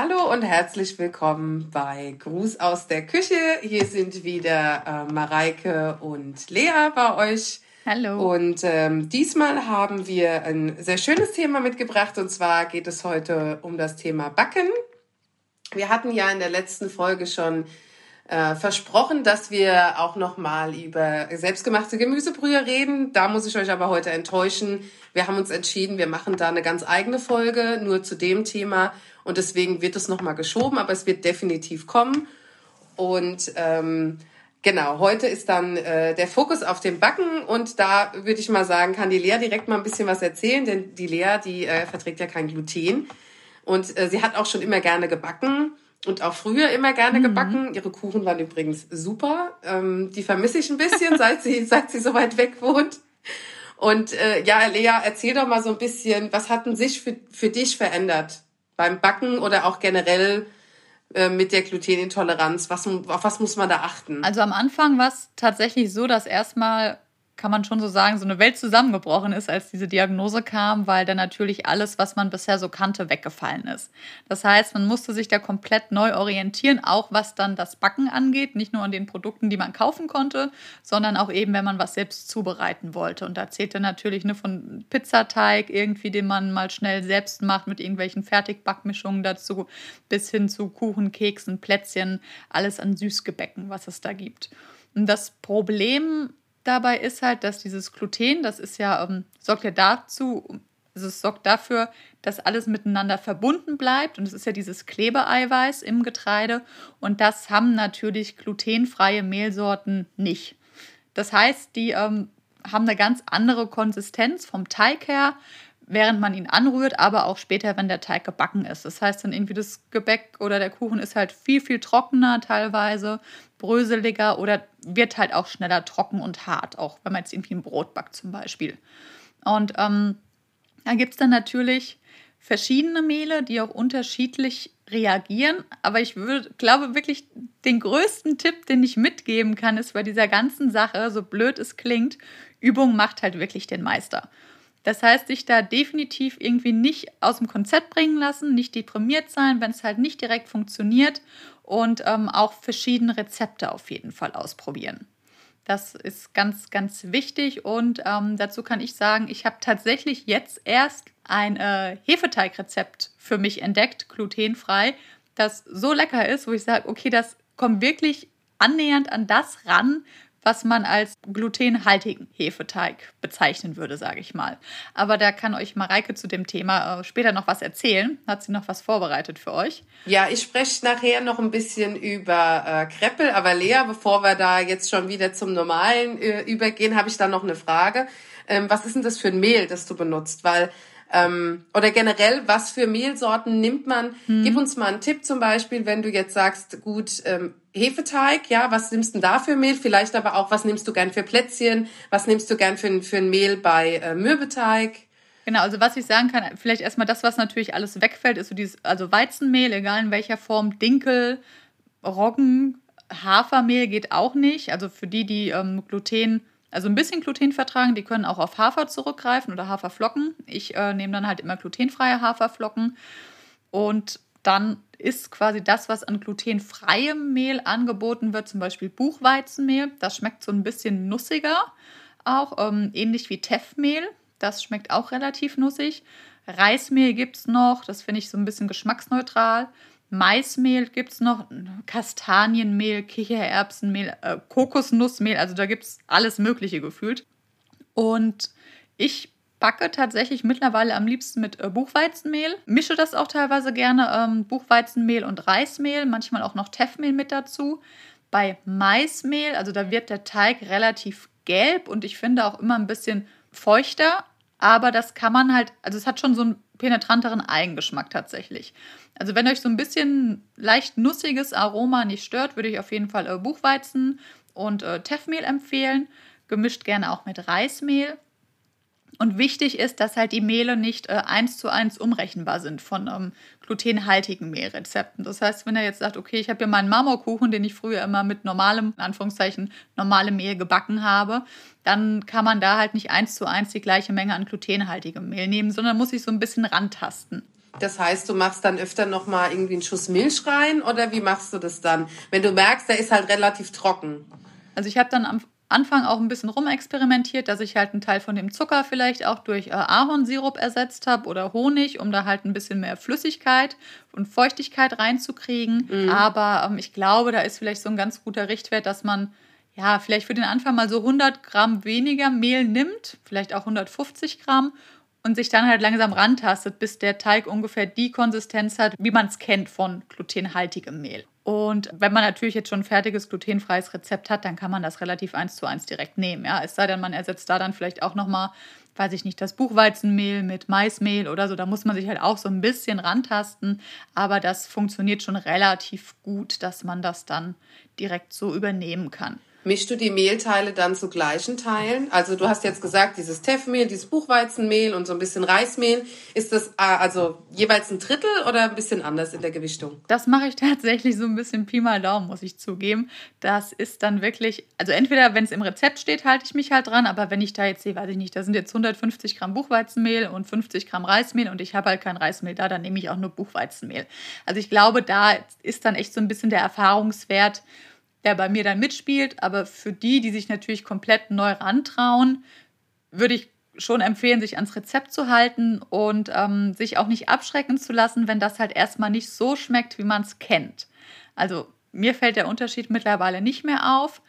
Hallo und herzlich willkommen bei Gruß aus der Küche. Hier sind wieder äh, Mareike und Lea bei euch. Hallo. Und ähm, diesmal haben wir ein sehr schönes Thema mitgebracht und zwar geht es heute um das Thema Backen. Wir hatten ja in der letzten Folge schon äh, versprochen, dass wir auch noch mal über selbstgemachte Gemüsebrühe reden. Da muss ich euch aber heute enttäuschen. Wir haben uns entschieden, wir machen da eine ganz eigene Folge nur zu dem Thema und deswegen wird es nochmal geschoben, aber es wird definitiv kommen. Und ähm, genau, heute ist dann äh, der Fokus auf dem Backen und da würde ich mal sagen, kann die Lea direkt mal ein bisschen was erzählen, denn die Lea, die äh, verträgt ja kein Gluten und äh, sie hat auch schon immer gerne gebacken und auch früher immer gerne mhm. gebacken. Ihre Kuchen waren übrigens super. Ähm, die vermisse ich ein bisschen, seit sie, seit sie so weit weg wohnt. Und äh, ja, Lea, erzähl doch mal so ein bisschen, was hat denn sich für, für dich verändert beim Backen oder auch generell äh, mit der Glutenintoleranz? Was, auf was muss man da achten? Also am Anfang war es tatsächlich so, dass erstmal kann man schon so sagen, so eine Welt zusammengebrochen ist, als diese Diagnose kam, weil dann natürlich alles, was man bisher so kannte, weggefallen ist. Das heißt, man musste sich da komplett neu orientieren, auch was dann das Backen angeht, nicht nur an den Produkten, die man kaufen konnte, sondern auch eben, wenn man was selbst zubereiten wollte. Und da zählte natürlich ne, von Pizzateig irgendwie, den man mal schnell selbst macht mit irgendwelchen Fertigbackmischungen dazu, bis hin zu Kuchen, Keksen, Plätzchen, alles an Süßgebäcken, was es da gibt. Und das Problem dabei ist halt, dass dieses Gluten, das ist ja, ähm, sorgt ja dazu, also es sorgt dafür, dass alles miteinander verbunden bleibt. Und es ist ja dieses Klebeeiweiß im Getreide. Und das haben natürlich glutenfreie Mehlsorten nicht. Das heißt, die ähm, haben eine ganz andere Konsistenz vom Teig her, während man ihn anrührt, aber auch später, wenn der Teig gebacken ist. Das heißt dann irgendwie das Gebäck oder der Kuchen ist halt viel, viel trockener teilweise, bröseliger oder wird halt auch schneller trocken und hart, auch wenn man jetzt irgendwie ein Brot backt zum Beispiel. Und ähm, da gibt es dann natürlich verschiedene Mehle, die auch unterschiedlich reagieren. Aber ich würde, glaube wirklich, den größten Tipp, den ich mitgeben kann, ist bei dieser ganzen Sache, so blöd es klingt, Übung macht halt wirklich den Meister. Das heißt, sich da definitiv irgendwie nicht aus dem Konzept bringen lassen, nicht deprimiert sein, wenn es halt nicht direkt funktioniert und ähm, auch verschiedene Rezepte auf jeden Fall ausprobieren. Das ist ganz, ganz wichtig und ähm, dazu kann ich sagen, ich habe tatsächlich jetzt erst ein äh, Hefeteigrezept für mich entdeckt, glutenfrei, das so lecker ist, wo ich sage, okay, das kommt wirklich annähernd an das ran, was man als glutenhaltigen Hefeteig bezeichnen würde, sage ich mal. Aber da kann euch Mareike zu dem Thema äh, später noch was erzählen. Hat sie noch was vorbereitet für euch? Ja, ich spreche nachher noch ein bisschen über äh, Kreppel, aber Lea, bevor wir da jetzt schon wieder zum Normalen äh, übergehen, habe ich da noch eine Frage. Ähm, was ist denn das für ein Mehl, das du benutzt? Weil ähm, oder generell, was für Mehlsorten nimmt man? Hm. Gib uns mal einen Tipp zum Beispiel, wenn du jetzt sagst, gut, ähm, Hefeteig, ja, was nimmst du denn da für Mehl? Vielleicht aber auch, was nimmst du gern für Plätzchen? Was nimmst du gern für, für ein Mehl bei äh, Mürbeteig? Genau, also was ich sagen kann, vielleicht erstmal das, was natürlich alles wegfällt, ist so dieses, also Weizenmehl, egal in welcher Form, Dinkel, Roggen, Hafermehl geht auch nicht. Also für die, die ähm, Gluten also ein bisschen Gluten vertragen, die können auch auf Hafer zurückgreifen oder Haferflocken. Ich äh, nehme dann halt immer glutenfreie Haferflocken. Und dann ist quasi das, was an glutenfreiem Mehl angeboten wird, zum Beispiel Buchweizenmehl. Das schmeckt so ein bisschen nussiger, auch ähm, ähnlich wie Teffmehl. Das schmeckt auch relativ nussig. Reismehl gibt es noch, das finde ich so ein bisschen geschmacksneutral. Maismehl gibt es noch, Kastanienmehl, Kichererbsenmehl, äh, Kokosnussmehl, also da gibt es alles Mögliche gefühlt. Und ich backe tatsächlich mittlerweile am liebsten mit äh, Buchweizenmehl, mische das auch teilweise gerne, ähm, Buchweizenmehl und Reismehl, manchmal auch noch Teffmehl mit dazu. Bei Maismehl, also da wird der Teig relativ gelb und ich finde auch immer ein bisschen feuchter, aber das kann man halt, also es hat schon so einen penetranteren Eigengeschmack tatsächlich. Also wenn euch so ein bisschen leicht nussiges Aroma nicht stört, würde ich auf jeden Fall äh, Buchweizen und äh, Teffmehl empfehlen. Gemischt gerne auch mit Reismehl. Und wichtig ist, dass halt die Mehle nicht äh, eins zu eins umrechenbar sind von ähm, glutenhaltigen Mehlrezepten. Das heißt, wenn ihr jetzt sagt, okay, ich habe hier meinen Marmorkuchen, den ich früher immer mit normalem, in Anführungszeichen, normalem Mehl gebacken habe, dann kann man da halt nicht eins zu eins die gleiche Menge an glutenhaltigem Mehl nehmen, sondern muss sich so ein bisschen rantasten. Das heißt, du machst dann öfter noch mal irgendwie einen Schuss Milch rein oder wie machst du das dann, wenn du merkst, der ist halt relativ trocken? Also ich habe dann am Anfang auch ein bisschen rumexperimentiert, dass ich halt einen Teil von dem Zucker vielleicht auch durch äh, Ahornsirup ersetzt habe oder Honig, um da halt ein bisschen mehr Flüssigkeit und Feuchtigkeit reinzukriegen. Mhm. Aber ähm, ich glaube, da ist vielleicht so ein ganz guter Richtwert, dass man ja vielleicht für den Anfang mal so 100 Gramm weniger Mehl nimmt, vielleicht auch 150 Gramm und sich dann halt langsam rantastet, bis der Teig ungefähr die Konsistenz hat, wie man es kennt von glutenhaltigem Mehl. Und wenn man natürlich jetzt schon ein fertiges glutenfreies Rezept hat, dann kann man das relativ eins zu eins direkt nehmen. Ja? Es sei denn, man ersetzt da dann vielleicht auch nochmal, weiß ich nicht, das Buchweizenmehl mit Maismehl oder so. Da muss man sich halt auch so ein bisschen rantasten. Aber das funktioniert schon relativ gut, dass man das dann direkt so übernehmen kann. Mischst du die Mehlteile dann zu gleichen Teilen? Also du hast jetzt gesagt, dieses Teffmehl, dieses Buchweizenmehl und so ein bisschen Reismehl. Ist das äh, also jeweils ein Drittel oder ein bisschen anders in der Gewichtung? Das mache ich tatsächlich so ein bisschen Pi mal Daumen, muss ich zugeben. Das ist dann wirklich, also entweder wenn es im Rezept steht, halte ich mich halt dran, aber wenn ich da jetzt sehe, weiß ich nicht, da sind jetzt 150 Gramm Buchweizenmehl und 50 Gramm Reismehl und ich habe halt kein Reismehl da, dann nehme ich auch nur Buchweizenmehl. Also ich glaube, da ist dann echt so ein bisschen der Erfahrungswert der bei mir dann mitspielt. Aber für die, die sich natürlich komplett neu rantrauen, würde ich schon empfehlen, sich ans Rezept zu halten und ähm, sich auch nicht abschrecken zu lassen, wenn das halt erstmal nicht so schmeckt, wie man es kennt. Also mir fällt der Unterschied mittlerweile nicht mehr auf,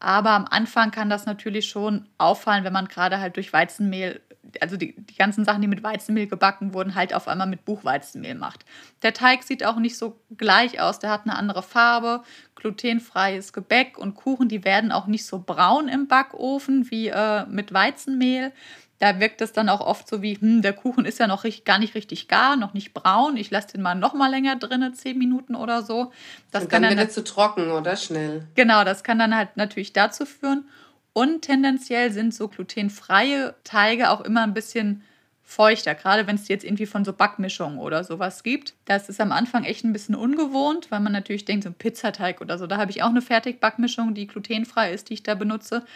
aber am Anfang kann das natürlich schon auffallen, wenn man gerade halt durch Weizenmehl also die, die ganzen Sachen, die mit Weizenmehl gebacken wurden, halt auf einmal mit Buchweizenmehl macht. Der Teig sieht auch nicht so gleich aus, der hat eine andere Farbe, glutenfreies Gebäck und Kuchen, die werden auch nicht so braun im Backofen wie äh, mit Weizenmehl. Da wirkt es dann auch oft so wie, hm, der Kuchen ist ja noch richtig, gar nicht richtig gar, noch nicht braun. Ich lasse den mal noch mal länger drin, zehn Minuten oder so. Das und dann, dann wird er zu trocken oder schnell. Genau, das kann dann halt natürlich dazu führen. Und tendenziell sind so glutenfreie Teige auch immer ein bisschen feuchter, gerade wenn es jetzt irgendwie von so Backmischungen oder sowas gibt. Das ist am Anfang echt ein bisschen ungewohnt, weil man natürlich denkt, so ein Pizzateig oder so, da habe ich auch eine Fertigbackmischung, die glutenfrei ist, die ich da benutze.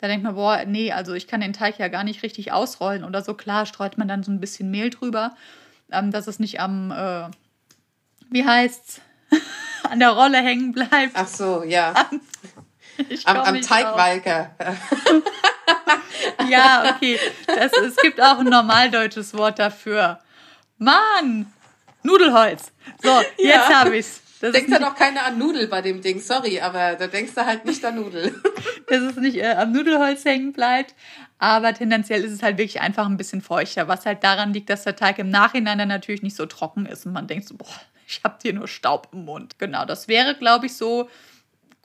Da denkt man, boah, nee, also ich kann den Teig ja gar nicht richtig ausrollen oder so. Klar streut man dann so ein bisschen Mehl drüber, ähm, dass es nicht am, äh, wie heißt's, an der Rolle hängen bleibt. Ach so, ja. am, am Teigwalker. ja, okay. Das, es gibt auch ein normaldeutsches Wort dafür. Mann! Nudelholz. So, jetzt ja. habe ich's. Das Denkt ja doch keiner an Nudel bei dem Ding, sorry, aber da denkst du halt nicht an Nudel. Dass es nicht äh, am Nudelholz hängen bleibt, aber tendenziell ist es halt wirklich einfach ein bisschen feuchter, was halt daran liegt, dass der Teig im Nachhinein dann natürlich nicht so trocken ist und man denkt so, boah, ich habe hier nur Staub im Mund. Genau, das wäre, glaube ich, so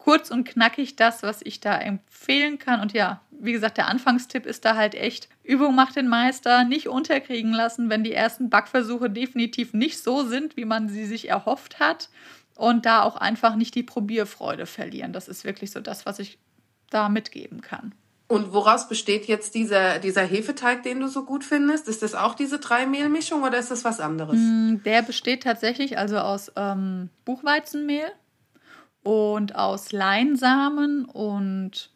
kurz und knackig das, was ich da empfehlen kann. Und ja, wie gesagt, der Anfangstipp ist da halt echt, Übung macht den Meister, nicht unterkriegen lassen, wenn die ersten Backversuche definitiv nicht so sind, wie man sie sich erhofft hat. Und da auch einfach nicht die Probierfreude verlieren. Das ist wirklich so das, was ich da mitgeben kann. Und woraus besteht jetzt dieser, dieser Hefeteig, den du so gut findest? Ist das auch diese Drei-Mehl-Mischung oder ist das was anderes? Mm, der besteht tatsächlich also aus ähm, Buchweizenmehl, und aus Leinsamen und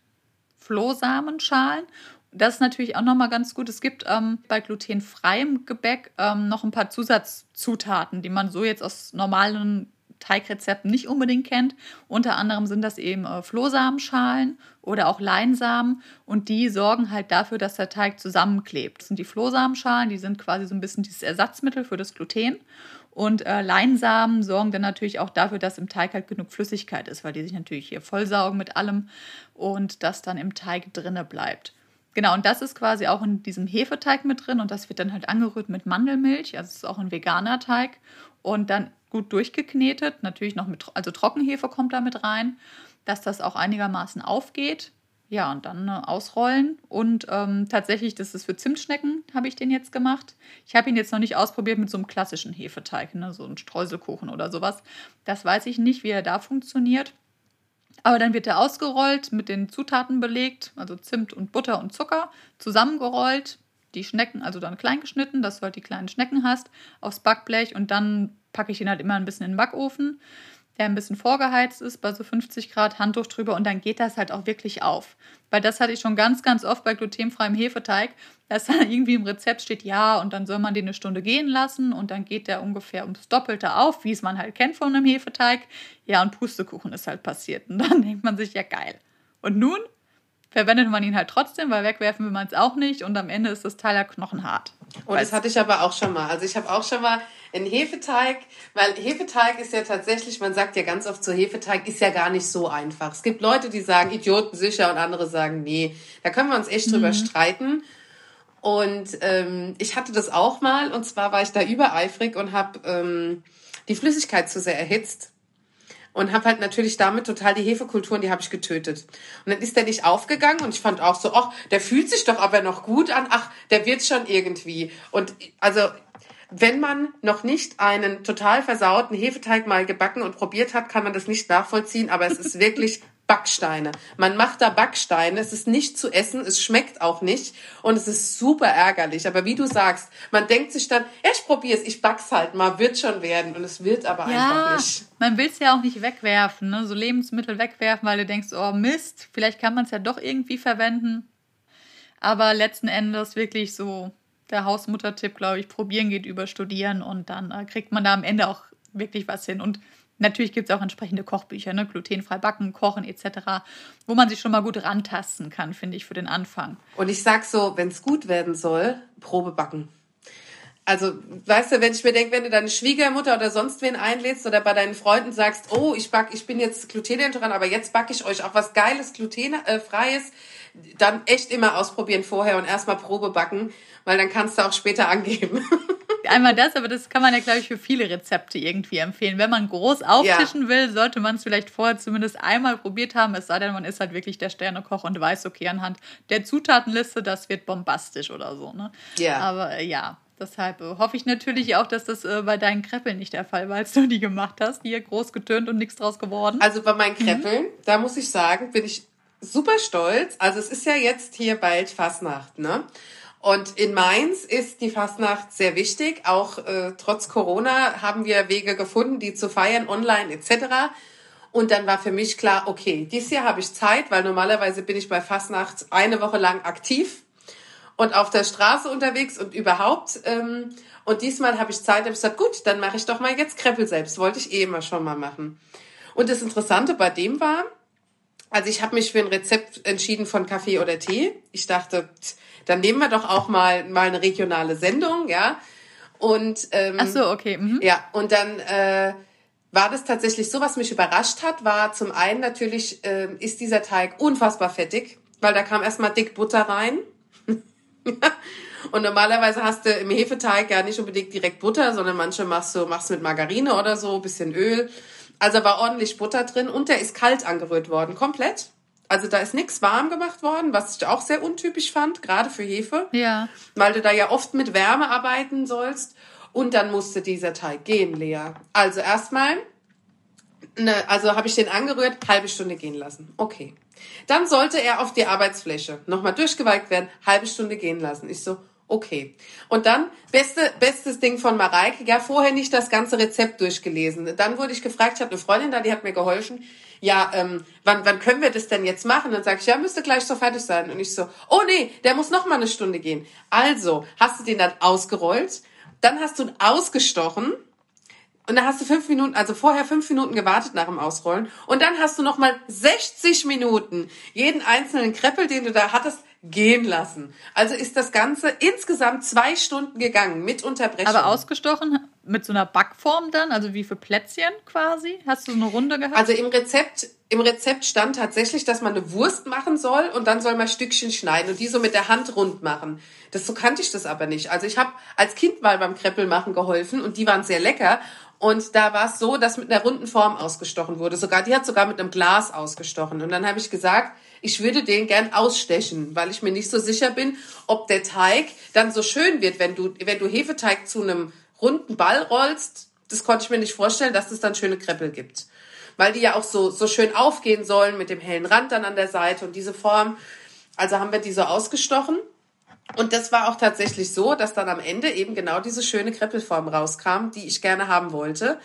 Flohsamenschalen. Das ist natürlich auch nochmal ganz gut. Es gibt ähm, bei glutenfreiem Gebäck ähm, noch ein paar Zusatzzutaten, die man so jetzt aus normalen Teigrezepten nicht unbedingt kennt. Unter anderem sind das eben äh, Flohsamenschalen oder auch Leinsamen und die sorgen halt dafür, dass der Teig zusammenklebt. Das sind die Flohsamenschalen, die sind quasi so ein bisschen dieses Ersatzmittel für das Gluten und äh, Leinsamen sorgen dann natürlich auch dafür, dass im Teig halt genug Flüssigkeit ist, weil die sich natürlich hier vollsaugen mit allem und das dann im Teig drinne bleibt. Genau, und das ist quasi auch in diesem Hefeteig mit drin und das wird dann halt angerührt mit Mandelmilch. Also es ist auch ein veganer Teig und dann gut durchgeknetet. Natürlich noch mit, also Trockenhefe kommt da mit rein, dass das auch einigermaßen aufgeht. Ja, und dann äh, ausrollen. Und ähm, tatsächlich, das ist für Zimtschnecken, habe ich den jetzt gemacht. Ich habe ihn jetzt noch nicht ausprobiert mit so einem klassischen Hefeteig, ne, so einem Streuselkuchen oder sowas. Das weiß ich nicht, wie er da funktioniert. Aber dann wird er ausgerollt, mit den Zutaten belegt, also Zimt und Butter und Zucker, zusammengerollt. Die Schnecken, also dann klein geschnitten, dass du halt die kleinen Schnecken hast, aufs Backblech und dann packe ich ihn halt immer ein bisschen in den Backofen der ein bisschen vorgeheizt ist, bei so 50 Grad, Handtuch drüber und dann geht das halt auch wirklich auf. Weil das hatte ich schon ganz, ganz oft bei glutenfreiem Hefeteig, dass da irgendwie im Rezept steht, ja, und dann soll man den eine Stunde gehen lassen und dann geht der ungefähr ums Doppelte auf, wie es man halt kennt von einem Hefeteig. Ja, und Pustekuchen ist halt passiert. Und dann denkt man sich, ja, geil. Und nun verwendet man ihn halt trotzdem, weil wegwerfen will man es auch nicht und am Ende ist das Teil ja knochenhart. Und das hatte ich aber auch schon mal. Also ich habe auch schon mal einen Hefeteig, weil Hefeteig ist ja tatsächlich, man sagt ja ganz oft so, Hefeteig ist ja gar nicht so einfach. Es gibt Leute, die sagen Idioten sicher und andere sagen nee. Da können wir uns echt mhm. drüber streiten. Und ähm, ich hatte das auch mal und zwar war ich da übereifrig und habe ähm, die Flüssigkeit zu sehr erhitzt und habe halt natürlich damit total die Hefekulturen, die habe ich getötet. Und dann ist der nicht aufgegangen und ich fand auch so, ach, der fühlt sich doch aber noch gut an, ach, der wird schon irgendwie. Und also wenn man noch nicht einen total versauten Hefeteig mal gebacken und probiert hat, kann man das nicht nachvollziehen, aber es ist wirklich Backsteine. Man macht da Backsteine, es ist nicht zu essen, es schmeckt auch nicht und es ist super ärgerlich. Aber wie du sagst, man denkt sich dann, ja, ich probiere es, ich back's halt mal, wird schon werden und es wird aber ja, einfach nicht. Man will es ja auch nicht wegwerfen, ne? so Lebensmittel wegwerfen, weil du denkst, oh Mist, vielleicht kann man es ja doch irgendwie verwenden. Aber letzten Endes wirklich so der Hausmuttertipp, glaube ich, probieren geht über studieren und dann äh, kriegt man da am Ende auch wirklich was hin. Und Natürlich gibt es auch entsprechende Kochbücher, ne? glutenfrei backen, kochen etc., wo man sich schon mal gut rantasten kann, finde ich, für den Anfang. Und ich sag so, wenn es gut werden soll, Probe backen. Also, weißt du, wenn ich mir denke, wenn du deine Schwiegermutter oder sonst wen einlädst oder bei deinen Freunden sagst, oh, ich back, ich bin jetzt glutenintolerant, aber jetzt backe ich euch auch was Geiles, glutenfreies, äh, dann echt immer ausprobieren vorher und erstmal Probe backen, weil dann kannst du auch später angeben. einmal das, aber das kann man ja, glaube ich, für viele Rezepte irgendwie empfehlen. Wenn man groß auftischen ja. will, sollte man es vielleicht vorher zumindest einmal probiert haben, es sei denn, man ist halt wirklich der Sternekoch und weiß, okay, anhand der Zutatenliste, das wird bombastisch oder so. Ne? Ja. Aber äh, ja, Deshalb äh, hoffe ich natürlich auch, dass das äh, bei deinen Kreppeln nicht der Fall war, als du die gemacht hast. Hier groß getönt und nichts draus geworden. Also bei meinen Kreppeln, mhm. da muss ich sagen, bin ich super stolz. Also es ist ja jetzt hier bald Fastnacht, ne? Und in Mainz ist die Fastnacht sehr wichtig. Auch äh, trotz Corona haben wir Wege gefunden, die zu feiern, online etc. Und dann war für mich klar, okay, dieses Jahr habe ich Zeit, weil normalerweise bin ich bei Fastnacht eine Woche lang aktiv und auf der Straße unterwegs und überhaupt. Ähm, und diesmal habe ich Zeit, habe ich gesagt, gut, dann mache ich doch mal jetzt Kreppel selbst. Wollte ich eh immer schon mal machen. Und das Interessante bei dem war, also ich habe mich für ein Rezept entschieden von Kaffee oder Tee. Ich dachte, dann nehmen wir doch auch mal mal eine regionale Sendung, ja. Und ähm, ach so, okay. Mhm. Ja, und dann äh, war das tatsächlich so, was mich überrascht hat, war zum einen natürlich äh, ist dieser Teig unfassbar fettig, weil da kam erstmal dick Butter rein. und normalerweise hast du im Hefeteig ja nicht unbedingt direkt Butter, sondern manche machst du machst mit Margarine oder so, bisschen Öl. Also war ordentlich Butter drin und der ist kalt angerührt worden, komplett. Also da ist nichts warm gemacht worden, was ich auch sehr untypisch fand, gerade für Hefe. Ja. Weil du da ja oft mit Wärme arbeiten sollst. Und dann musste dieser Teig gehen, Lea. Also erstmal, ne, also habe ich den angerührt, halbe Stunde gehen lassen. Okay. Dann sollte er auf die Arbeitsfläche nochmal durchgewalkt werden, halbe Stunde gehen lassen. Ich so, Okay. Und dann, beste, bestes Ding von Mareike, ja, vorher nicht das ganze Rezept durchgelesen. Dann wurde ich gefragt, ich habe eine Freundin da, die hat mir geholfen, ja, ähm, wann, wann können wir das denn jetzt machen? Dann sage ich, ja, müsste gleich so fertig sein. Und ich so, oh nee, der muss noch mal eine Stunde gehen. Also, hast du den dann ausgerollt, dann hast du ihn ausgestochen, und dann hast du fünf Minuten, also vorher fünf Minuten gewartet nach dem Ausrollen. Und dann hast du nochmal 60 Minuten jeden einzelnen Kreppel, den du da hattest, gehen lassen. Also ist das Ganze insgesamt zwei Stunden gegangen mit Unterbrechung. Aber ausgestochen mit so einer Backform dann, also wie für Plätzchen quasi? Hast du so eine Runde gehabt? Also im Rezept, im Rezept stand tatsächlich, dass man eine Wurst machen soll und dann soll man Stückchen schneiden und die so mit der Hand rund machen. Das so kannte ich das aber nicht. Also ich habe als Kind mal beim Kreppel machen geholfen und die waren sehr lecker und da war es so, dass mit einer runden Form ausgestochen wurde. Sogar die hat sogar mit einem Glas ausgestochen. Und dann habe ich gesagt, ich würde den gern ausstechen, weil ich mir nicht so sicher bin, ob der Teig dann so schön wird, wenn du, wenn du Hefeteig zu einem runden Ball rollst. Das konnte ich mir nicht vorstellen, dass es dann schöne Kreppel gibt. Weil die ja auch so, so schön aufgehen sollen mit dem hellen Rand dann an der Seite und diese Form. Also haben wir die so ausgestochen. Und das war auch tatsächlich so, dass dann am Ende eben genau diese schöne Kreppelform rauskam, die ich gerne haben wollte.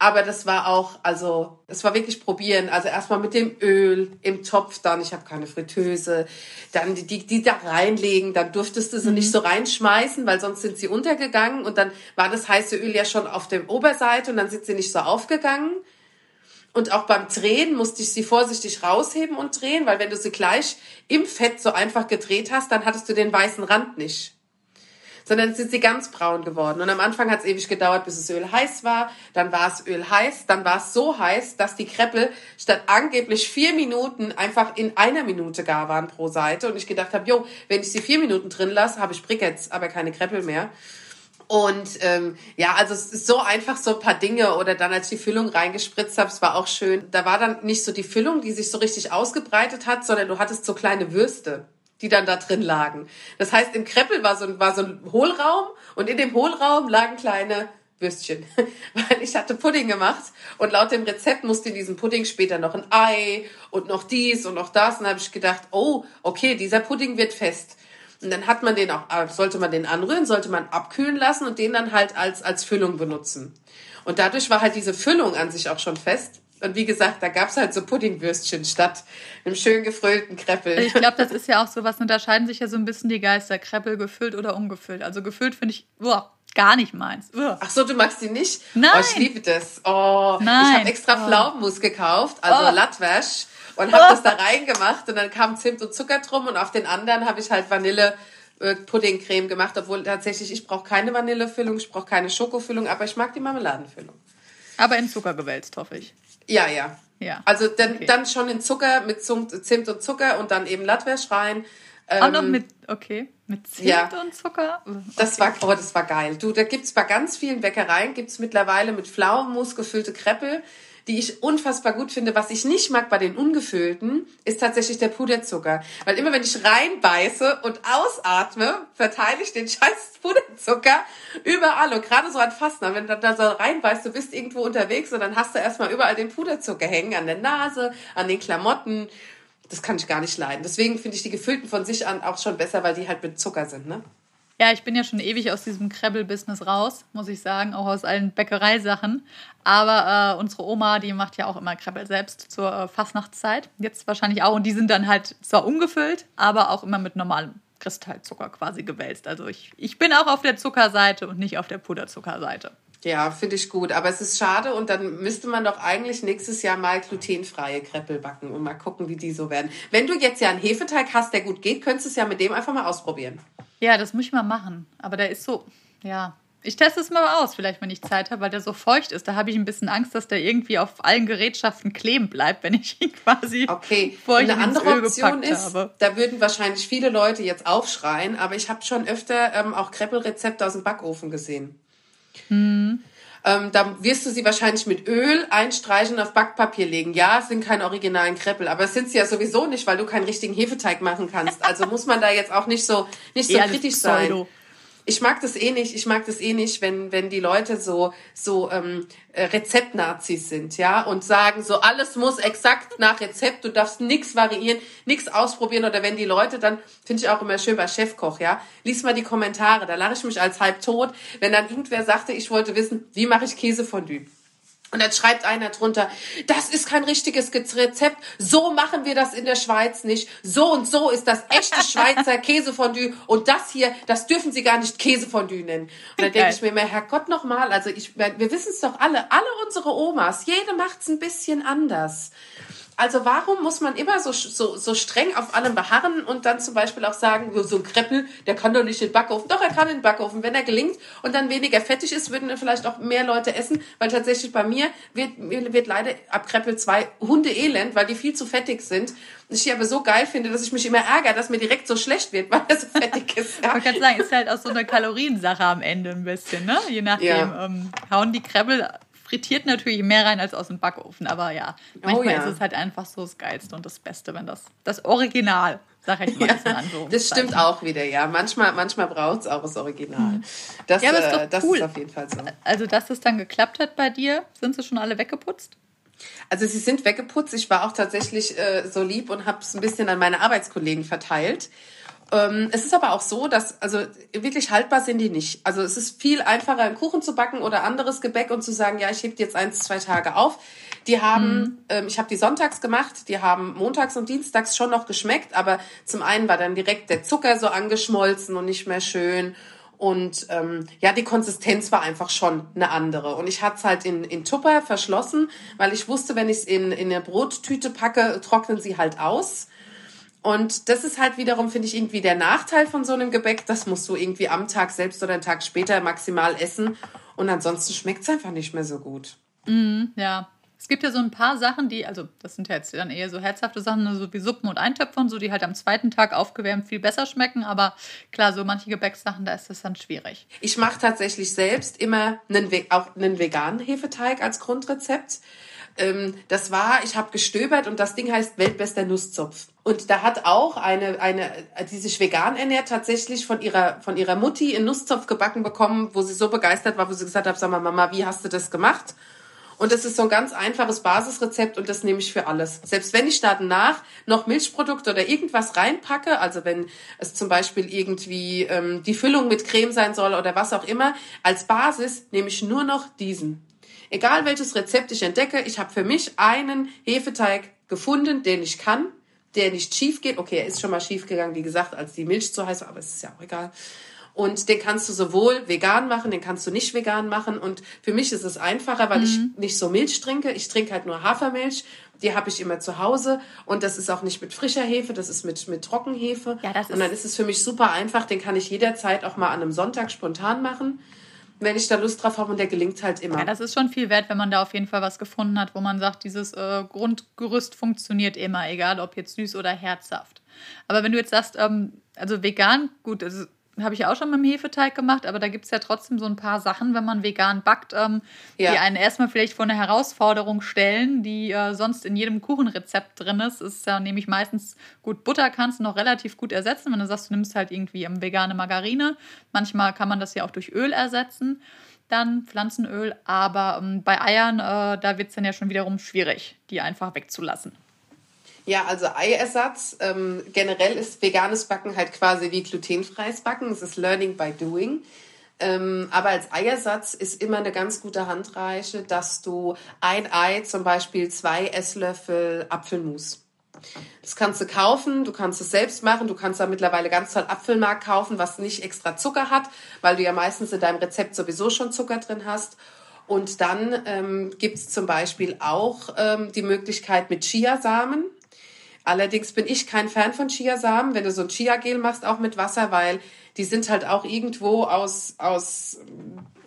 Aber das war auch, also, es war wirklich probieren. Also erstmal mit dem Öl im Topf dann, ich habe keine Fritteuse, dann die, die, die da reinlegen, dann durftest du sie mhm. nicht so reinschmeißen, weil sonst sind sie untergegangen und dann war das heiße Öl ja schon auf der Oberseite und dann sind sie nicht so aufgegangen. Und auch beim Drehen musste ich sie vorsichtig rausheben und drehen, weil wenn du sie gleich im Fett so einfach gedreht hast, dann hattest du den weißen Rand nicht sondern sind sie ganz braun geworden. Und am Anfang hat es ewig gedauert, bis das Öl heiß war. Dann war es Öl heiß. Dann war es so heiß, dass die Kreppel statt angeblich vier Minuten einfach in einer Minute gar waren pro Seite. Und ich gedacht habe, jo, wenn ich sie vier Minuten drin lasse, habe ich Briketts, aber keine Kreppel mehr. Und ähm, ja, also es ist so einfach so ein paar Dinge oder dann als ich die Füllung reingespritzt habe, es war auch schön. Da war dann nicht so die Füllung, die sich so richtig ausgebreitet hat, sondern du hattest so kleine Würste die dann da drin lagen. Das heißt, im Kreppel war so, ein, war so ein Hohlraum und in dem Hohlraum lagen kleine Würstchen, weil ich hatte Pudding gemacht und laut dem Rezept musste in diesem Pudding später noch ein Ei und noch dies und noch das. Und dann habe ich gedacht, oh, okay, dieser Pudding wird fest. Und dann hat man den auch, äh, sollte man den anrühren, sollte man abkühlen lassen und den dann halt als, als Füllung benutzen. Und dadurch war halt diese Füllung an sich auch schon fest. Und wie gesagt, da gab's halt so Puddingwürstchen statt einem schön gefrüllten Kreppel. Ich glaube, das ist ja auch so was, unterscheiden sich ja so ein bisschen die Geister, Kreppel gefüllt oder ungefüllt. Also gefüllt finde ich boah, gar nicht meins. Uah. Ach so, du magst die nicht? Nein. Oh, ich liebe das. Oh, Nein. ich habe extra oh. Pflaumenmus gekauft, also oh. Latwasch, und habe oh. das da reingemacht und dann kam Zimt und Zucker drum und auf den anderen habe ich halt Vanille äh, Puddingcreme gemacht, obwohl tatsächlich ich brauche keine Vanillefüllung, ich brauche keine Schokofüllung, aber ich mag die Marmeladenfüllung. Aber in Zucker gewälzt, hoffe ich. Ja, ja. Ja. Also dann, okay. dann schon in Zucker mit Zimt und Zucker und dann eben Latwäsch rein. Ähm, Auch noch mit, okay, mit Zimt ja. und Zucker? Okay. Das war, oh, das war geil. Du, da gibt's bei ganz vielen Bäckereien, gibt's mittlerweile mit Pflaumenmus gefüllte Kreppel die ich unfassbar gut finde. Was ich nicht mag bei den ungefüllten, ist tatsächlich der Puderzucker. Weil immer wenn ich reinbeiße und ausatme, verteile ich den scheiß Puderzucker überall. Und gerade so an Fastnacht, wenn du da so reinbeißt, du bist irgendwo unterwegs und dann hast du erstmal überall den Puderzucker hängen, an der Nase, an den Klamotten. Das kann ich gar nicht leiden. Deswegen finde ich die gefüllten von sich an auch schon besser, weil die halt mit Zucker sind, ne? Ja, ich bin ja schon ewig aus diesem Krebbel-Business raus, muss ich sagen, auch aus allen Bäckereisachen. Aber äh, unsere Oma, die macht ja auch immer Krebbel selbst zur äh, Fastnachtszeit. Jetzt wahrscheinlich auch. Und die sind dann halt zwar ungefüllt, aber auch immer mit normalem Kristallzucker quasi gewälzt. Also ich, ich bin auch auf der Zuckerseite und nicht auf der Puderzuckerseite. Ja, finde ich gut. Aber es ist schade und dann müsste man doch eigentlich nächstes Jahr mal glutenfreie Kreppel backen und mal gucken, wie die so werden. Wenn du jetzt ja einen Hefeteig hast, der gut geht, könntest du es ja mit dem einfach mal ausprobieren. Ja, das muss ich mal machen. Aber der ist so, ja. Ich teste es mal aus, vielleicht, wenn ich Zeit habe, weil der so feucht ist. Da habe ich ein bisschen Angst, dass der irgendwie auf allen Gerätschaften kleben bleibt, wenn ich ihn quasi okay. feucht Eine andere Option ist, habe. da würden wahrscheinlich viele Leute jetzt aufschreien, aber ich habe schon öfter ähm, auch Kreppelrezepte aus dem Backofen gesehen. Hm. Ähm, da wirst du sie wahrscheinlich mit Öl einstreichen und auf Backpapier legen. Ja, es sind keine originalen Kreppel, aber es sind sie ja sowieso nicht, weil du keinen richtigen Hefeteig machen kannst. Also muss man da jetzt auch nicht so, nicht so kritisch sein ich mag das eh nicht, ich mag das eh nicht, wenn, wenn die Leute so, so ähm, äh, Rezeptnazis sind, ja, und sagen, so alles muss exakt nach Rezept, du darfst nichts variieren, nichts ausprobieren. Oder wenn die Leute dann, finde ich auch immer schön bei Chefkoch, ja, lies mal die Kommentare, da lache ich mich als halb tot, wenn dann irgendwer sagte, ich wollte wissen, wie mache ich Käsefondue. Und dann schreibt einer drunter, das ist kein richtiges Rezept, so machen wir das in der Schweiz nicht, so und so ist das echte Schweizer Käsefondue. Und das hier, das dürfen Sie gar nicht Käsefondue nennen. Und dann denke ich mir immer, Herrgott nochmal, also ich, wir wissen es doch alle, alle unsere Omas, jede macht's ein bisschen anders. Also warum muss man immer so, so, so streng auf allem beharren und dann zum Beispiel auch sagen, so ein Kreppel, der kann doch nicht in den Backofen. Doch, er kann in den Backofen. Wenn er gelingt und dann weniger fettig ist, würden vielleicht auch mehr Leute essen, weil tatsächlich bei mir wird, wird leider ab Kreppel zwei Hunde elend, weil die viel zu fettig sind. Ich die aber so geil finde, dass ich mich immer ärgere, dass mir direkt so schlecht wird, weil er so fettig ist. Ja. Ich kann sagen, ist halt auch so eine Kaloriensache am Ende ein bisschen, ne? Je nachdem, ja. ähm, hauen die Kreppel frittiert natürlich mehr rein als aus dem Backofen. Aber ja, manchmal oh, ja. ist es halt einfach so das Geilste und das Beste, wenn das, das Original, sag ich mal, ja, Das stimmt auch wieder, ja. Manchmal, manchmal braucht es auch das Original. Mhm. Das, ja, aber ist, äh, das cool. ist auf jeden Fall so. Also, dass es dann geklappt hat bei dir, sind sie schon alle weggeputzt? Also sie sind weggeputzt. Ich war auch tatsächlich äh, so lieb und habe es ein bisschen an meine Arbeitskollegen verteilt. Ähm, es ist aber auch so, dass, also wirklich haltbar sind die nicht. Also es ist viel einfacher, einen Kuchen zu backen oder anderes Gebäck und zu sagen, ja, ich heb jetzt eins, zwei Tage auf. Die haben, mhm. ähm, ich habe die sonntags gemacht, die haben montags und dienstags schon noch geschmeckt, aber zum einen war dann direkt der Zucker so angeschmolzen und nicht mehr schön. Und ähm, ja, die Konsistenz war einfach schon eine andere. Und ich hatte es halt in, in Tupper verschlossen, weil ich wusste, wenn ich es in, in eine Brottüte packe, trocknen sie halt aus. Und das ist halt wiederum, finde ich, irgendwie der Nachteil von so einem Gebäck. Das musst du irgendwie am Tag selbst oder einen Tag später maximal essen. Und ansonsten schmeckt es einfach nicht mehr so gut. Mm, ja. Es gibt ja so ein paar Sachen, die, also das sind ja jetzt dann eher so herzhafte Sachen, so wie Suppen und Eintöpfe und so, die halt am zweiten Tag aufgewärmt viel besser schmecken. Aber klar, so manche Gebäcksachen, da ist das dann schwierig. Ich mache tatsächlich selbst immer einen, auch einen veganen Hefeteig als Grundrezept ähm, das war, ich habe gestöbert und das Ding heißt Weltbester Nusszopf. Und da hat auch eine, eine, die sich vegan ernährt, tatsächlich von ihrer, von ihrer Mutti einen Nusszopf gebacken bekommen, wo sie so begeistert war, wo sie gesagt hat, sag mal, Mama, wie hast du das gemacht? Und das ist so ein ganz einfaches Basisrezept und das nehme ich für alles. Selbst wenn ich da danach noch Milchprodukte oder irgendwas reinpacke, also wenn es zum Beispiel irgendwie ähm, die Füllung mit Creme sein soll oder was auch immer, als Basis nehme ich nur noch diesen. Egal welches Rezept ich entdecke, ich habe für mich einen Hefeteig gefunden, den ich kann, der nicht schief geht. Okay, er ist schon mal schief gegangen, wie gesagt, als die Milch zu heiß war, aber es ist ja auch egal. Und den kannst du sowohl vegan machen, den kannst du nicht vegan machen. Und für mich ist es einfacher, weil mhm. ich nicht so Milch trinke. Ich trinke halt nur Hafermilch. Die habe ich immer zu Hause. Und das ist auch nicht mit frischer Hefe, das ist mit, mit Trockenhefe. Ja, das ist und dann ist es für mich super einfach. Den kann ich jederzeit auch mal an einem Sonntag spontan machen wenn ich da Lust drauf habe und der gelingt halt immer. Ja, das ist schon viel wert, wenn man da auf jeden Fall was gefunden hat, wo man sagt, dieses äh, Grundgerüst funktioniert immer, egal ob jetzt süß oder herzhaft. Aber wenn du jetzt sagst, ähm, also vegan, gut, also habe ich auch schon mit dem Hefeteig gemacht, aber da gibt es ja trotzdem so ein paar Sachen, wenn man vegan backt, ähm, ja. die einen erstmal vielleicht vor eine Herausforderung stellen, die äh, sonst in jedem Kuchenrezept drin ist. Ist ja nämlich meistens gut, Butter kannst du noch relativ gut ersetzen, wenn du sagst, du nimmst halt irgendwie ähm, vegane Margarine. Manchmal kann man das ja auch durch Öl ersetzen, dann Pflanzenöl, aber ähm, bei Eiern, äh, da wird es dann ja schon wiederum schwierig, die einfach wegzulassen. Ja, also Eiersatz. Ähm, generell ist veganes Backen halt quasi wie glutenfreies Backen. Es ist Learning by Doing. Ähm, aber als Eiersatz ist immer eine ganz gute Handreiche, dass du ein Ei, zum Beispiel zwei Esslöffel Apfelmus. Das kannst du kaufen, du kannst es selbst machen, du kannst da mittlerweile ganz toll Apfelmark kaufen, was nicht extra Zucker hat, weil du ja meistens in deinem Rezept sowieso schon Zucker drin hast. Und dann ähm, gibt es zum Beispiel auch ähm, die Möglichkeit mit Chiasamen. Allerdings bin ich kein Fan von Chiasamen, wenn du so ein Chia-Gel machst, auch mit Wasser, weil die sind halt auch irgendwo aus, aus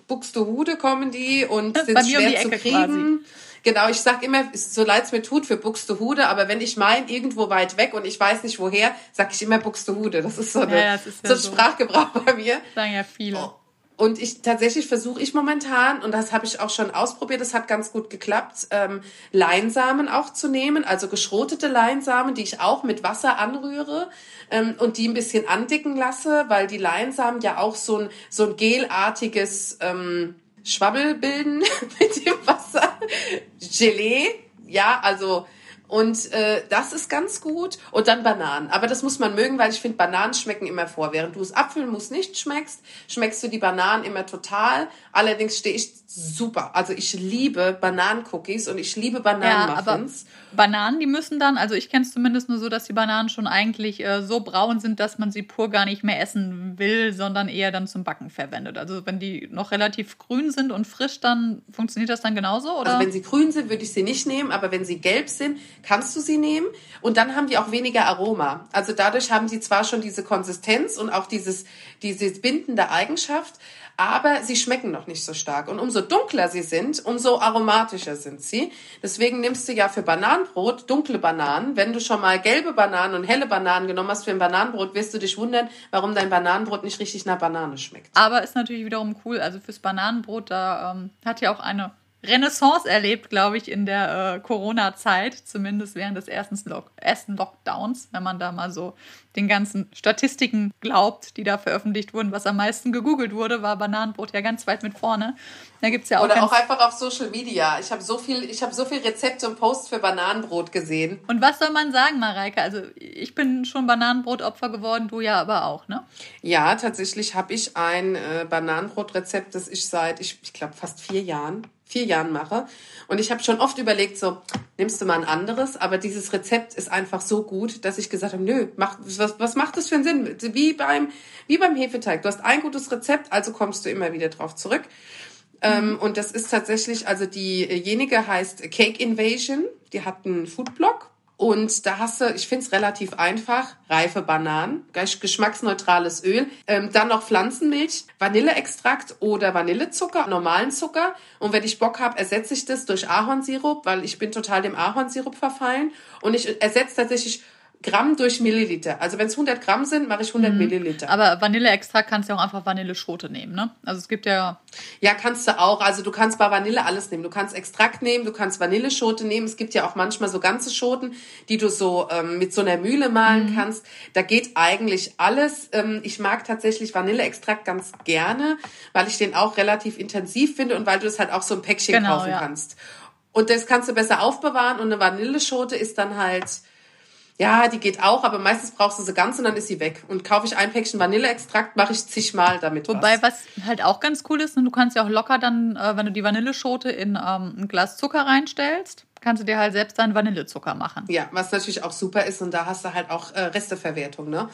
Buxtehude kommen die und sind schwer zu kriegen. Quasi. Genau, ich sag immer, so leid es mir tut für Buxtehude, aber wenn ich mein irgendwo weit weg und ich weiß nicht woher, sag ich immer Buxtehude. Das ist so, eine, ja, ist ja so ein so. Sprachgebrauch bei mir. Sagen ja viele. Oh. Und ich tatsächlich versuche ich momentan, und das habe ich auch schon ausprobiert, das hat ganz gut geklappt, ähm, Leinsamen auch zu nehmen, also geschrotete Leinsamen, die ich auch mit Wasser anrühre ähm, und die ein bisschen andicken lasse, weil die Leinsamen ja auch so ein, so ein gelartiges ähm, Schwabbel bilden mit dem Wasser. Gelee, ja, also und äh, das ist ganz gut. Und dann Bananen. Aber das muss man mögen, weil ich finde, Bananen schmecken immer vor. Während du das Apfelmus nicht schmeckst, schmeckst du die Bananen immer total. Allerdings stehe ich super. Also ich liebe Bananencookies und ich liebe Bananenmuffins. Ja, Bananen, die müssen dann, also ich kenne es zumindest nur so, dass die Bananen schon eigentlich äh, so braun sind, dass man sie pur gar nicht mehr essen will, sondern eher dann zum Backen verwendet. Also wenn die noch relativ grün sind und frisch, dann funktioniert das dann genauso, oder? Also wenn sie grün sind, würde ich sie nicht nehmen, aber wenn sie gelb sind, kannst du sie nehmen. Und dann haben die auch weniger Aroma. Also dadurch haben sie zwar schon diese Konsistenz und auch dieses, diese bindende Eigenschaft, aber sie schmecken noch nicht so stark. Und umso dunkler sie sind, umso aromatischer sind sie. Deswegen nimmst du ja für Bananenbrot dunkle Bananen. Wenn du schon mal gelbe Bananen und helle Bananen genommen hast für ein Bananenbrot, wirst du dich wundern, warum dein Bananenbrot nicht richtig nach Banane schmeckt. Aber ist natürlich wiederum cool. Also fürs Bananenbrot, da ähm, hat ja auch eine Renaissance erlebt, glaube ich, in der äh, Corona-Zeit, zumindest während des ersten, Lock ersten Lockdowns, wenn man da mal so den ganzen Statistiken glaubt, die da veröffentlicht wurden. Was am meisten gegoogelt wurde, war Bananenbrot ja ganz weit mit vorne. Da gibt's ja auch Oder auch einfach auf Social Media. Ich habe so viel, ich habe so viel Rezepte und Posts für Bananenbrot gesehen. Und was soll man sagen, Mareike? Also ich bin schon Bananenbrotopfer geworden, du ja aber auch, ne? Ja, tatsächlich habe ich ein äh, Bananenbrotrezept, das ich seit, ich, ich glaube, fast vier Jahren vier Jahren mache. Und ich habe schon oft überlegt, so, nimmst du mal ein anderes, aber dieses Rezept ist einfach so gut, dass ich gesagt habe, nö, mach, was, was macht das für einen Sinn? Wie beim, wie beim Hefeteig. Du hast ein gutes Rezept, also kommst du immer wieder drauf zurück. Ähm, mhm. und das ist tatsächlich, also diejenige heißt Cake Invasion, die hat einen Foodblog und da hast du, ich finde es relativ einfach, reife Bananen, geschmacksneutrales Öl, ähm, dann noch Pflanzenmilch, Vanilleextrakt oder Vanillezucker, normalen Zucker. Und wenn ich Bock habe, ersetze ich das durch Ahornsirup, weil ich bin total dem Ahornsirup verfallen. Und ich ersetze tatsächlich Gramm durch Milliliter. Also wenn es 100 Gramm sind, mache ich 100 mhm. Milliliter. Aber Vanilleextrakt kannst du auch einfach Vanilleschote nehmen, ne? Also es gibt ja... Ja, kannst du auch. Also du kannst bei Vanille alles nehmen. Du kannst Extrakt nehmen, du kannst Vanilleschote nehmen. Es gibt ja auch manchmal so ganze Schoten, die du so ähm, mit so einer Mühle malen mhm. kannst. Da geht eigentlich alles. Ähm, ich mag tatsächlich Vanilleextrakt ganz gerne, weil ich den auch relativ intensiv finde und weil du es halt auch so ein Päckchen genau, kaufen ja. kannst. Und das kannst du besser aufbewahren und eine Vanilleschote ist dann halt ja, die geht auch, aber meistens brauchst du sie ganz und dann ist sie weg. Und kaufe ich ein Päckchen Vanilleextrakt, mache ich zigmal damit Wobei, was. was halt auch ganz cool ist, du kannst ja auch locker dann, äh, wenn du die Vanilleschote in ähm, ein Glas Zucker reinstellst, kannst du dir halt selbst deinen Vanillezucker machen. Ja, was natürlich auch super ist und da hast du halt auch äh, Resteverwertung, ne?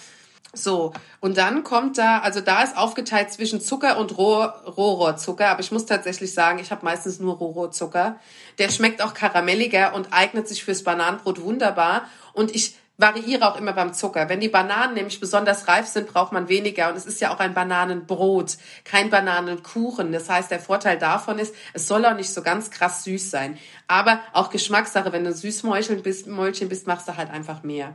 So, und dann kommt da, also da ist aufgeteilt zwischen Zucker und Roh, Rohrohrzucker, aber ich muss tatsächlich sagen, ich habe meistens nur Rohrohrzucker. Der schmeckt auch karamelliger und eignet sich fürs Bananenbrot wunderbar. Und ich variiere auch immer beim Zucker. Wenn die Bananen nämlich besonders reif sind, braucht man weniger. Und es ist ja auch ein Bananenbrot, kein Bananenkuchen. Das heißt, der Vorteil davon ist, es soll auch nicht so ganz krass süß sein. Aber auch Geschmackssache, wenn du Süßmäulchen bist, bist, machst du halt einfach mehr.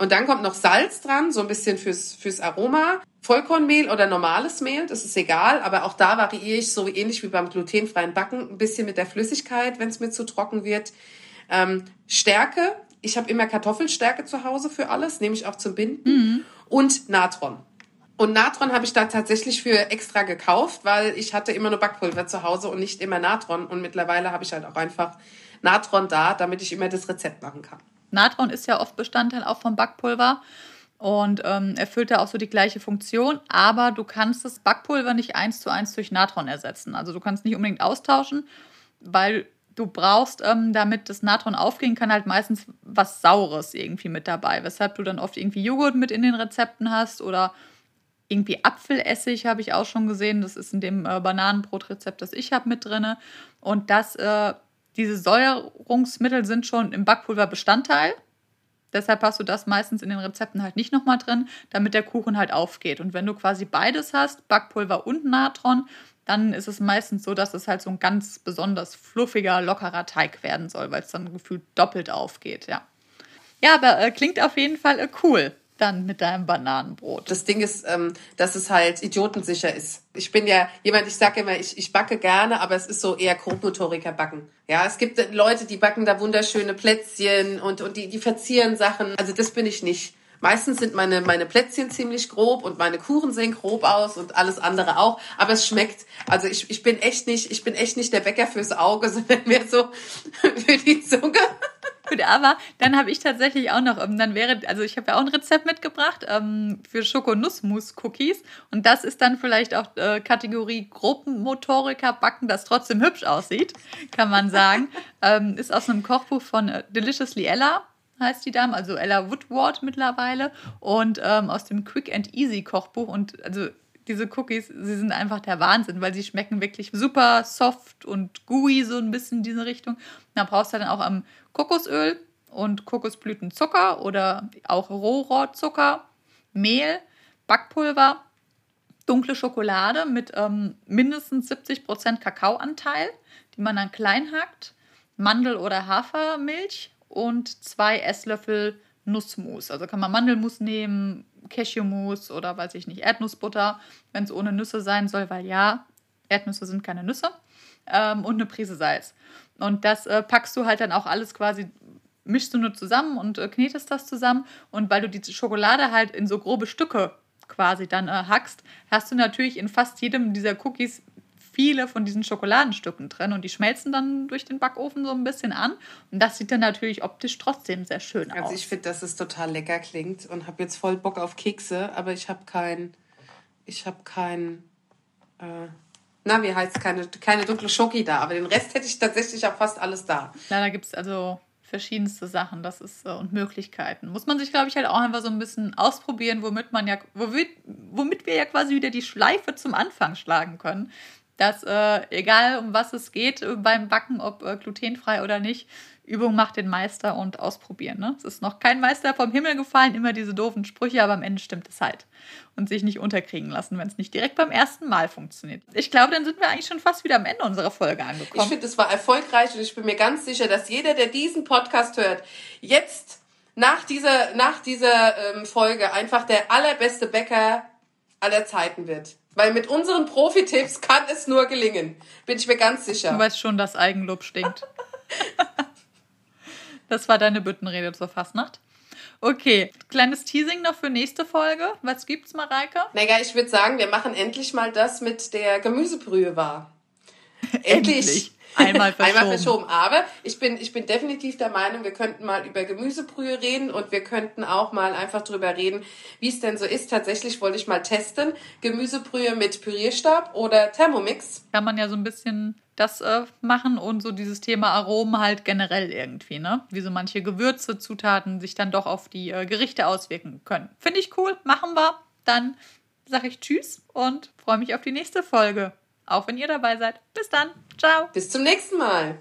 Und dann kommt noch Salz dran, so ein bisschen fürs, fürs Aroma. Vollkornmehl oder normales Mehl, das ist egal, aber auch da variiere ich so ähnlich wie beim glutenfreien Backen ein bisschen mit der Flüssigkeit, wenn es mir zu trocken wird. Ähm, Stärke, ich habe immer Kartoffelstärke zu Hause für alles, nehme ich auch zum Binden. Mhm. Und Natron. Und Natron habe ich da tatsächlich für extra gekauft, weil ich hatte immer nur Backpulver zu Hause und nicht immer Natron. Und mittlerweile habe ich halt auch einfach Natron da, damit ich immer das Rezept machen kann. Natron ist ja oft Bestandteil auch vom Backpulver und ähm, erfüllt da auch so die gleiche Funktion, aber du kannst das Backpulver nicht eins zu eins durch Natron ersetzen. Also du kannst nicht unbedingt austauschen, weil du brauchst, ähm, damit das Natron aufgehen kann, halt meistens was Saures irgendwie mit dabei, weshalb du dann oft irgendwie Joghurt mit in den Rezepten hast oder irgendwie Apfelessig habe ich auch schon gesehen. Das ist in dem äh, Bananenbrotrezept, das ich habe, mit drin. Und das äh, diese Säuerungsmittel sind schon im Backpulver Bestandteil. Deshalb hast du das meistens in den Rezepten halt nicht nochmal drin, damit der Kuchen halt aufgeht. Und wenn du quasi beides hast, Backpulver und Natron, dann ist es meistens so, dass es halt so ein ganz besonders fluffiger, lockerer Teig werden soll, weil es dann gefühlt doppelt aufgeht, ja. Ja, aber äh, klingt auf jeden Fall äh, cool dann mit deinem Bananenbrot? Das Ding ist, ähm, dass es halt idiotensicher ist. Ich bin ja jemand, ich sage immer, ich, ich backe gerne, aber es ist so eher Grobmotoriker backen. Ja, es gibt Leute, die backen da wunderschöne Plätzchen und, und die, die verzieren Sachen. Also das bin ich nicht. Meistens sind meine, meine Plätzchen ziemlich grob und meine Kuchen sehen grob aus und alles andere auch. Aber es schmeckt. Also ich, ich bin echt nicht, ich bin echt nicht der Bäcker fürs Auge, sondern mehr so für die Zunge. Gut, aber dann habe ich tatsächlich auch noch, ähm, dann wäre, also ich habe ja auch ein Rezept mitgebracht ähm, für Schokonussmus-Cookies. Und das ist dann vielleicht auch äh, Kategorie Gruppenmotoriker backen, das trotzdem hübsch aussieht, kann man sagen. ähm, ist aus einem Kochbuch von äh, Deliciously Ella heißt die Dame, also Ella Woodward mittlerweile. Und ähm, aus dem Quick and Easy Kochbuch. Und also diese Cookies, sie sind einfach der Wahnsinn, weil sie schmecken wirklich super soft und gooey, so ein bisschen in diese Richtung. Da brauchst du dann auch am Kokosöl und Kokosblütenzucker oder auch Rohrohrzucker, Mehl, Backpulver, dunkle Schokolade mit ähm, mindestens 70% Kakaoanteil, die man dann klein hackt, Mandel- oder Hafermilch und zwei Esslöffel Nussmus. Also kann man Mandelmus nehmen, Cashewmus oder weiß ich nicht, Erdnussbutter, wenn es ohne Nüsse sein soll, weil ja, Erdnüsse sind keine Nüsse. ähm, und eine Prise Salz. Und das äh, packst du halt dann auch alles quasi, mischst du nur zusammen und äh, knetest das zusammen. Und weil du die Schokolade halt in so grobe Stücke quasi dann äh, hackst, hast du natürlich in fast jedem dieser Cookies viele von diesen Schokoladenstücken drin und die schmelzen dann durch den Backofen so ein bisschen an und das sieht dann natürlich optisch trotzdem sehr schön also aus. Also ich finde, dass es total lecker klingt und habe jetzt voll Bock auf Kekse, aber ich habe kein, ich habe kein, äh, na wie heißt keine, keine dunkle Schoki da, aber den Rest hätte ich tatsächlich auch fast alles da. Ja, da gibt es also verschiedenste Sachen das ist äh, und Möglichkeiten. Muss man sich, glaube ich, halt auch einfach so ein bisschen ausprobieren, womit man ja, womit, womit wir ja quasi wieder die Schleife zum Anfang schlagen können dass äh, egal um was es geht äh, beim Backen, ob äh, glutenfrei oder nicht, Übung macht den Meister und ausprobieren. Ne? Es ist noch kein Meister vom Himmel gefallen, immer diese doofen Sprüche, aber am Ende stimmt es halt. Und sich nicht unterkriegen lassen, wenn es nicht direkt beim ersten Mal funktioniert. Ich glaube, dann sind wir eigentlich schon fast wieder am Ende unserer Folge angekommen. Ich finde, es war erfolgreich und ich bin mir ganz sicher, dass jeder, der diesen Podcast hört, jetzt nach dieser, nach dieser ähm, Folge einfach der allerbeste Bäcker aller Zeiten wird. Weil mit unseren Profi-Tipps kann es nur gelingen. Bin ich mir ganz sicher. Du weißt schon, dass Eigenlob stinkt. das war deine Büttenrede zur Fastnacht. Okay, kleines Teasing noch für nächste Folge. Was gibt's, Mareike? Naja, ich würde sagen, wir machen endlich mal das mit der Gemüsebrühe war. endlich. endlich. Einmal verschoben. Einmal verschoben. Aber ich bin, ich bin definitiv der Meinung, wir könnten mal über Gemüsebrühe reden und wir könnten auch mal einfach drüber reden, wie es denn so ist. Tatsächlich wollte ich mal testen. Gemüsebrühe mit Pürierstab oder Thermomix. Kann man ja so ein bisschen das äh, machen und so dieses Thema Aromen halt generell irgendwie, ne? Wie so manche Gewürze, Zutaten sich dann doch auf die äh, Gerichte auswirken können. Finde ich cool, machen wir. Dann sage ich Tschüss und freue mich auf die nächste Folge auch wenn ihr dabei seid. Bis dann. Ciao. Bis zum nächsten Mal.